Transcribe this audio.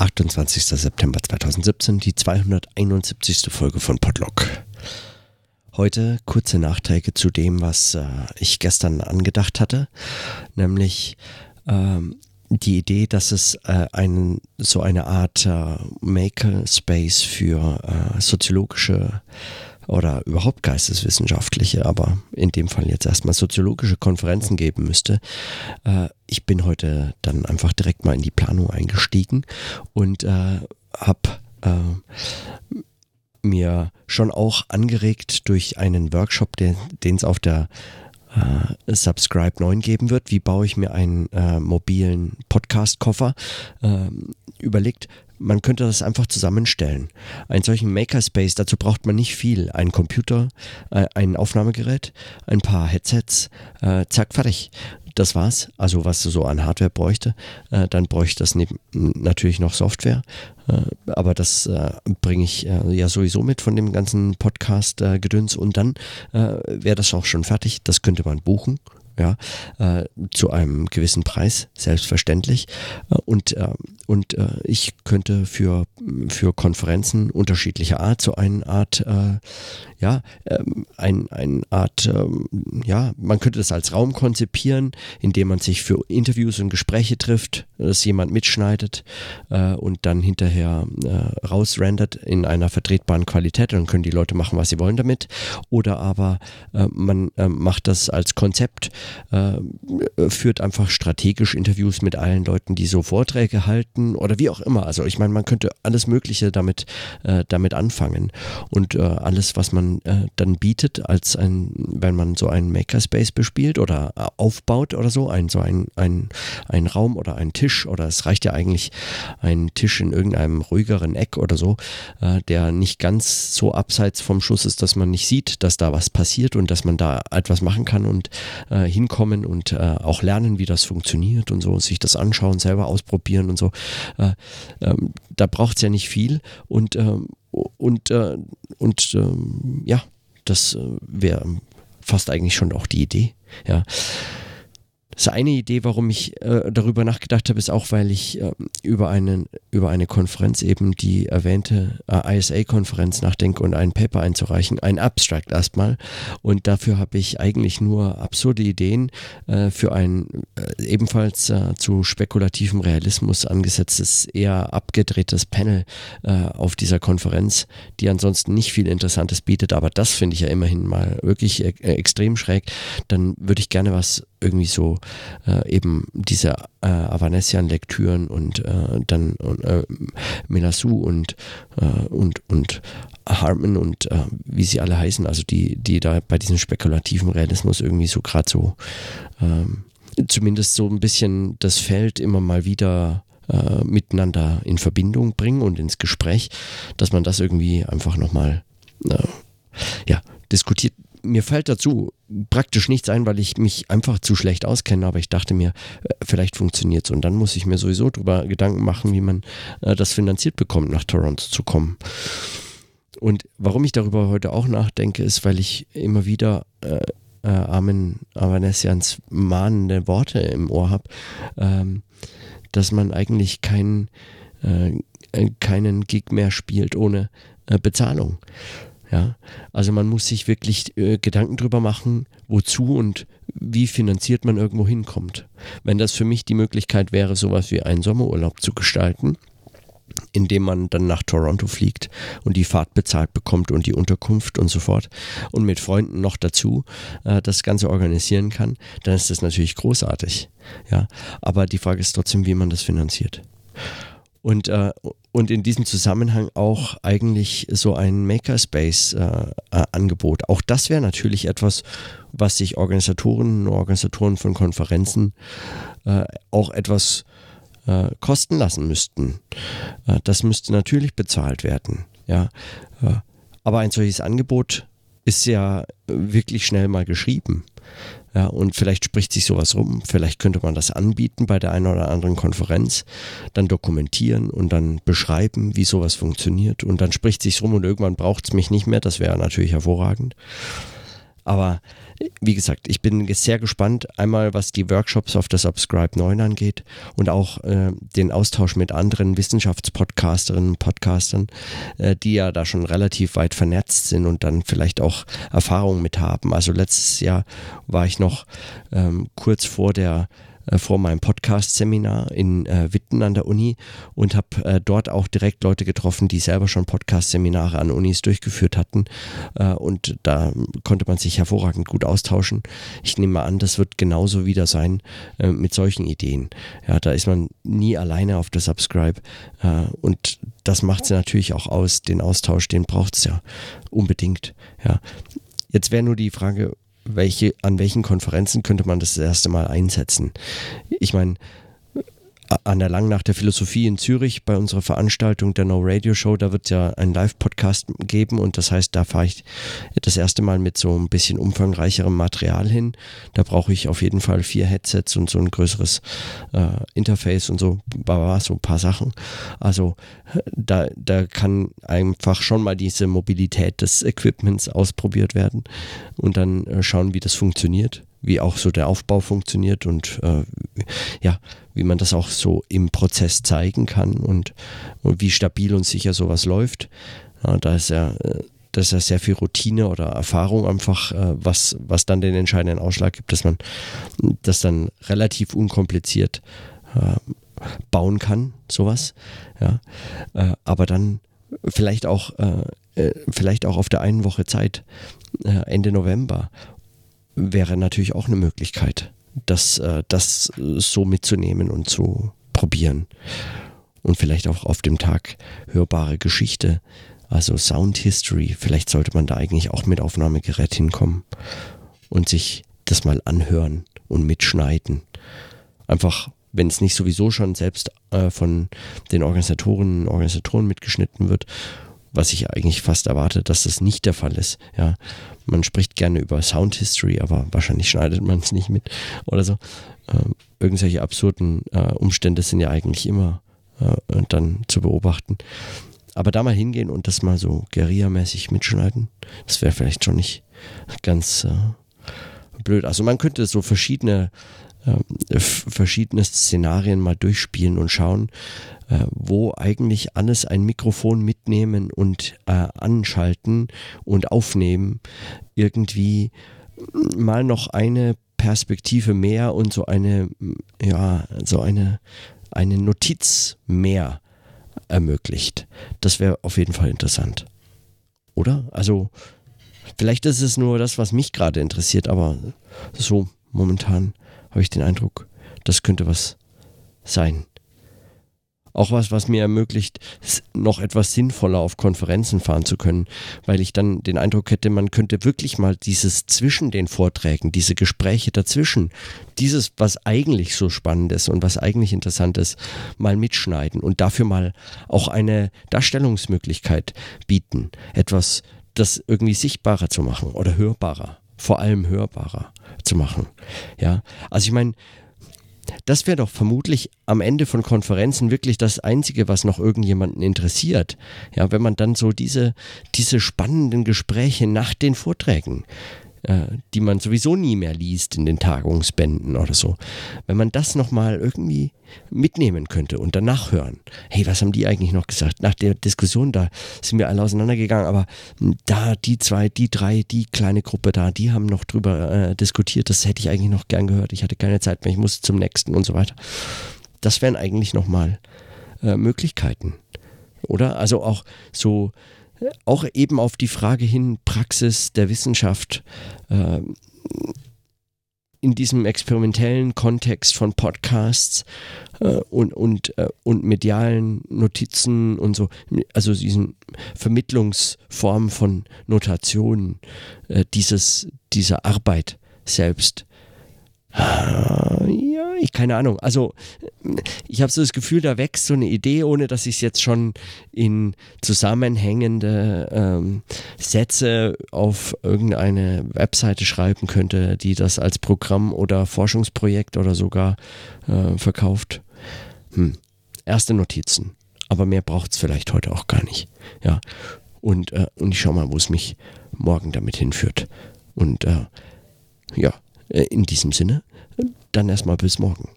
28. September 2017, die 271. Folge von Podlock. Heute kurze Nachträge zu dem, was äh, ich gestern angedacht hatte, nämlich ähm, die Idee, dass es äh, einen, so eine Art äh, Makerspace für äh, soziologische oder überhaupt geisteswissenschaftliche, aber in dem Fall jetzt erstmal soziologische Konferenzen geben müsste. Äh, ich bin heute dann einfach direkt mal in die Planung eingestiegen und äh, habe äh, mir schon auch angeregt durch einen Workshop, den es auf der äh, Subscribe 9 geben wird. Wie baue ich mir einen äh, mobilen Podcast-Koffer? Äh, überlegt, man könnte das einfach zusammenstellen. Einen solchen Makerspace, dazu braucht man nicht viel. Ein Computer, äh, ein Aufnahmegerät, ein paar Headsets, äh, zack, fertig. Das war's. Also was du so an Hardware bräuchte. Äh, dann bräuchte das neben, natürlich noch Software. Äh, aber das äh, bringe ich äh, ja sowieso mit von dem ganzen Podcast-Gedöns. Und dann wäre das auch schon fertig. Das könnte man buchen ja, äh, zu einem gewissen Preis, selbstverständlich. Äh, und äh, und äh, ich könnte für, für Konferenzen unterschiedlicher Art so eine Art, äh, ja, ähm, ein, eine Art, ähm, ja, man könnte das als Raum konzipieren, in dem man sich für Interviews und Gespräche trifft, dass jemand mitschneidet äh, und dann hinterher äh, rausrendert in einer vertretbaren Qualität. Dann können die Leute machen, was sie wollen damit. Oder aber äh, man äh, macht das als Konzept, äh, führt einfach strategisch Interviews mit allen Leuten, die so Vorträge halten Produkten oder wie auch immer. Also ich meine, man könnte alles Mögliche damit, äh, damit anfangen. Und äh, alles, was man äh, dann bietet, als ein, wenn man so einen Makerspace bespielt oder äh, aufbaut oder so, ein, so ein, ein, Raum oder ein Tisch oder es reicht ja eigentlich ein Tisch in irgendeinem ruhigeren Eck oder so, äh, der nicht ganz so abseits vom Schuss ist, dass man nicht sieht, dass da was passiert und dass man da etwas machen kann und äh, hinkommen und auch lernen, wie das funktioniert und so, sich das anschauen, selber ausprobieren und so. Äh, ähm, da braucht es ja nicht viel und, ähm, und, äh, und ähm, ja, das äh, wäre fast eigentlich schon auch die Idee. Ja. Ist eine Idee, warum ich äh, darüber nachgedacht habe, ist auch, weil ich äh, über, einen, über eine Konferenz, eben die erwähnte äh, ISA-Konferenz nachdenke und ein Paper einzureichen, ein Abstract erstmal. Und dafür habe ich eigentlich nur absurde Ideen äh, für ein äh, ebenfalls äh, zu spekulativem Realismus angesetztes, eher abgedrehtes Panel auf dieser Konferenz, die ansonsten nicht viel Interessantes bietet. Aber das finde ich ja immerhin mal wirklich extrem schräg. Dann würde ich gerne was irgendwie so äh, eben diese äh, Avanesian-Lektüren und äh, dann äh, Melassou und, äh, und, und und äh, wie sie alle heißen, also die, die da bei diesem spekulativen Realismus irgendwie so gerade so ähm, zumindest so ein bisschen das Feld immer mal wieder äh, miteinander in Verbindung bringen und ins Gespräch, dass man das irgendwie einfach nochmal äh, ja, diskutiert mir fällt dazu praktisch nichts ein, weil ich mich einfach zu schlecht auskenne, aber ich dachte mir, äh, vielleicht funktioniert es. Und dann muss ich mir sowieso darüber Gedanken machen, wie man äh, das finanziert bekommt, nach Toronto zu kommen. Und warum ich darüber heute auch nachdenke, ist, weil ich immer wieder äh, äh, Armin Avanesians mahnende Worte im Ohr habe, ähm, dass man eigentlich kein, äh, keinen Gig mehr spielt ohne äh, Bezahlung. Ja, also man muss sich wirklich äh, Gedanken drüber machen, wozu und wie finanziert man irgendwo hinkommt. Wenn das für mich die Möglichkeit wäre, sowas wie einen Sommerurlaub zu gestalten, indem man dann nach Toronto fliegt und die Fahrt bezahlt bekommt und die Unterkunft und so fort und mit Freunden noch dazu äh, das Ganze organisieren kann, dann ist das natürlich großartig. Ja, aber die Frage ist trotzdem, wie man das finanziert. Und, äh, und in diesem Zusammenhang auch eigentlich so ein Makerspace-Angebot. Äh, auch das wäre natürlich etwas, was sich Organisatoren und Organisatoren von Konferenzen äh, auch etwas äh, kosten lassen müssten. Äh, das müsste natürlich bezahlt werden. Ja. Äh, aber ein solches Angebot ist ja wirklich schnell mal geschrieben. Ja, und vielleicht spricht sich sowas rum. Vielleicht könnte man das anbieten bei der einen oder anderen Konferenz, dann dokumentieren und dann beschreiben, wie sowas funktioniert. Und dann spricht sich rum und irgendwann braucht es mich nicht mehr. Das wäre natürlich hervorragend. Aber wie gesagt, ich bin sehr gespannt, einmal was die Workshops auf der Subscribe 9 angeht und auch äh, den Austausch mit anderen Wissenschaftspodcasterinnen und Podcastern, äh, die ja da schon relativ weit vernetzt sind und dann vielleicht auch Erfahrungen mit haben. Also letztes Jahr war ich noch ähm, kurz vor der äh, vor meinem Podcast-Seminar in äh, Witten an der Uni und habe äh, dort auch direkt Leute getroffen, die selber schon Podcast-Seminare an Unis durchgeführt hatten. Äh, und da konnte man sich hervorragend gut austauschen. Ich nehme mal an, das wird genauso wieder sein äh, mit solchen Ideen. Ja, da ist man nie alleine auf der Subscribe. Und das macht es natürlich auch aus. Den Austausch, den braucht es ja unbedingt. Ja. Jetzt wäre nur die Frage, welche, an welchen Konferenzen könnte man das, das erste Mal einsetzen? Ich meine, an der Langnacht der Philosophie in Zürich bei unserer Veranstaltung der No Radio Show, da wird es ja einen Live-Podcast geben und das heißt, da fahre ich das erste Mal mit so ein bisschen umfangreicherem Material hin. Da brauche ich auf jeden Fall vier Headsets und so ein größeres äh, Interface und so, so ein paar Sachen. Also da, da kann einfach schon mal diese Mobilität des Equipments ausprobiert werden und dann äh, schauen, wie das funktioniert wie auch so der Aufbau funktioniert und äh, ja, wie man das auch so im Prozess zeigen kann und, und wie stabil und sicher sowas läuft. Ja, da ist ja, äh, das ist ja sehr viel Routine oder Erfahrung einfach, äh, was, was dann den entscheidenden Ausschlag gibt, dass man das dann relativ unkompliziert äh, bauen kann, sowas. Ja, aber dann vielleicht auch, vielleicht auch auf der einen Woche Zeit, Ende November wäre natürlich auch eine Möglichkeit, das, äh, das so mitzunehmen und zu probieren. Und vielleicht auch auf dem Tag hörbare Geschichte, also Sound History. Vielleicht sollte man da eigentlich auch mit Aufnahmegerät hinkommen und sich das mal anhören und mitschneiden. Einfach, wenn es nicht sowieso schon selbst äh, von den Organisatorinnen und Organisatoren mitgeschnitten wird was ich eigentlich fast erwarte, dass das nicht der Fall ist. Ja, man spricht gerne über Sound History, aber wahrscheinlich schneidet man es nicht mit oder so. Ähm, irgendwelche absurden äh, Umstände sind ja eigentlich immer äh, dann zu beobachten. Aber da mal hingehen und das mal so Guerilla-mäßig mitschneiden, das wäre vielleicht schon nicht ganz äh, blöd. Also man könnte so verschiedene äh, verschiedene Szenarien mal durchspielen und schauen, äh, wo eigentlich alles ein Mikrofon mitnehmen und äh, anschalten und aufnehmen irgendwie mal noch eine Perspektive mehr und so eine, ja, so eine, eine Notiz mehr ermöglicht. Das wäre auf jeden Fall interessant. Oder? Also, vielleicht ist es nur das, was mich gerade interessiert, aber so momentan habe ich den Eindruck, das könnte was sein. Auch was, was mir ermöglicht, noch etwas sinnvoller auf Konferenzen fahren zu können, weil ich dann den Eindruck hätte, man könnte wirklich mal dieses zwischen den Vorträgen, diese Gespräche dazwischen, dieses, was eigentlich so spannend ist und was eigentlich interessant ist, mal mitschneiden und dafür mal auch eine Darstellungsmöglichkeit bieten. Etwas, das irgendwie sichtbarer zu machen oder hörbarer, vor allem hörbarer zu machen. Ja, also ich meine, das wäre doch vermutlich am Ende von Konferenzen wirklich das Einzige, was noch irgendjemanden interessiert. Ja, wenn man dann so diese, diese spannenden Gespräche nach den Vorträgen äh, die man sowieso nie mehr liest in den Tagungsbänden oder so. Wenn man das nochmal irgendwie mitnehmen könnte und danach hören, hey, was haben die eigentlich noch gesagt? Nach der Diskussion, da sind wir alle auseinandergegangen, aber da die zwei, die drei, die kleine Gruppe da, die haben noch drüber äh, diskutiert, das hätte ich eigentlich noch gern gehört. Ich hatte keine Zeit mehr, ich musste zum nächsten und so weiter. Das wären eigentlich nochmal äh, Möglichkeiten. Oder? Also auch so auch eben auf die Frage hin Praxis der Wissenschaft äh, in diesem experimentellen Kontext von Podcasts äh, und, und, äh, und medialen Notizen und so, also diesen Vermittlungsformen von Notationen, äh, dieses, dieser Arbeit selbst. Ah, ja, ich keine Ahnung. Also ich habe so das Gefühl, da wächst so eine Idee, ohne dass ich es jetzt schon in zusammenhängende ähm, Sätze auf irgendeine Webseite schreiben könnte, die das als Programm oder Forschungsprojekt oder sogar äh, verkauft. Hm. Erste Notizen. Aber mehr braucht es vielleicht heute auch gar nicht. Ja. Und, äh, und ich schau mal, wo es mich morgen damit hinführt. Und äh, ja, äh, in diesem Sinne, dann erstmal bis morgen.